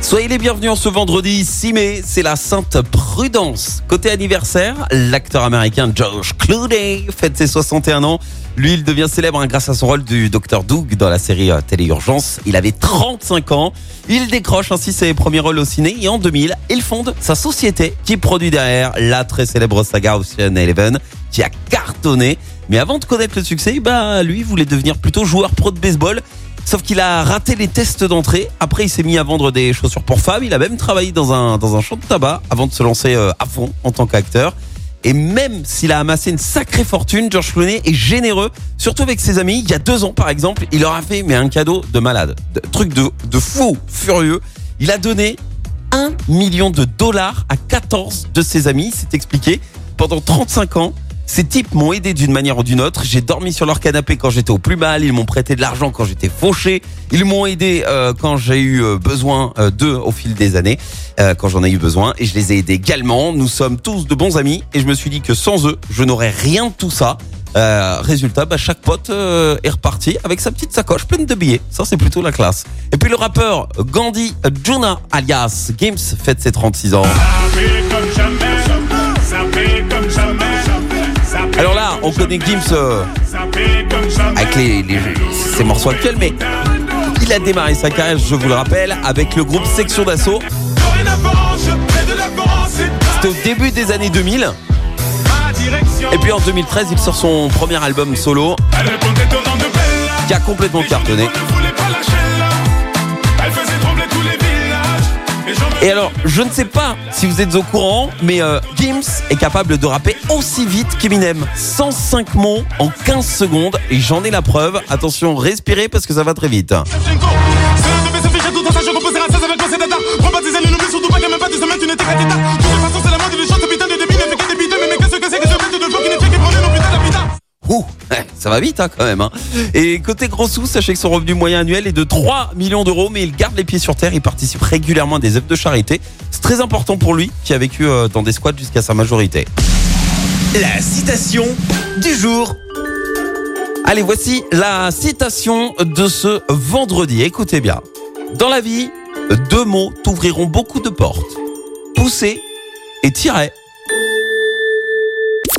Soyez les bienvenus en ce vendredi 6 mai, c'est la Sainte Prudence. Côté anniversaire, l'acteur américain George Clooney fête ses 61 ans. Lui, il devient célèbre hein, grâce à son rôle du Dr Doug dans la série euh, Télé Urgence. Il avait 35 ans. Il décroche ainsi ses premiers rôles au ciné et en 2000, il fonde sa société qui produit derrière la très célèbre saga Ocean Eleven qui a cartonné. Mais avant de connaître le succès, bah lui voulait devenir plutôt joueur pro de baseball. Sauf qu'il a raté les tests d'entrée. Après, il s'est mis à vendre des chaussures pour femmes. Il a même travaillé dans un, champ de tabac avant de se lancer euh, à fond en tant qu'acteur. Et même s'il a amassé une sacrée fortune, George Clooney est généreux, surtout avec ses amis. Il y a deux ans, par exemple, il leur a fait un cadeau de malade, de, truc de, de fou, furieux. Il a donné 1 million de dollars à 14 de ses amis. C'est expliqué. Pendant 35 ans, ces types m'ont aidé d'une manière ou d'une autre. J'ai dormi sur leur canapé quand j'étais au plus mal. Ils m'ont prêté de l'argent quand j'étais fauché. Ils m'ont aidé euh, quand j'ai eu euh, besoin euh, d'eux au fil des années, quand j'en ai eu besoin. Et je les ai aidés également. Nous sommes tous de bons amis. Et je me suis dit que sans eux, je n'aurais rien de tout ça. Résultat, bah, chaque pote est reparti avec sa petite sacoche pleine de billets. Ça, c'est plutôt la classe. Et puis le rappeur Gandhi Juna, alias Gims, fête ses 36 ans. On connaît Gims euh, avec les- ses morceaux actuels, mais il a démarré sa carrière, je vous le rappelle, avec le groupe Section d'Assaut. C'était au début des années 2000. Et puis en 2013, il sort son premier album solo qui a complètement cartonné. Et alors, je ne sais pas si vous êtes au courant, mais euh, Gims est capable de rapper aussi vite qu'Eminem. 105 mots en 15 secondes, et j'en ai la preuve. Attention, respirez parce que ça va très vite. Ça va vite hein, quand même. hein. Et côté gros sous, sachez que son revenu moyen annuel est de 3 millions d'euros, mais il garde les pieds sur terre, il participe régulièrement à des œuvres de charité. C'est très important pour lui, qui a vécu euh, dans des squats jusqu'à sa majorité. La citation du jour. Allez, voici la citation de ce vendredi. Écoutez bien. Dans la vie, deux mots t'ouvriront beaucoup de portes. Pousser et tirer.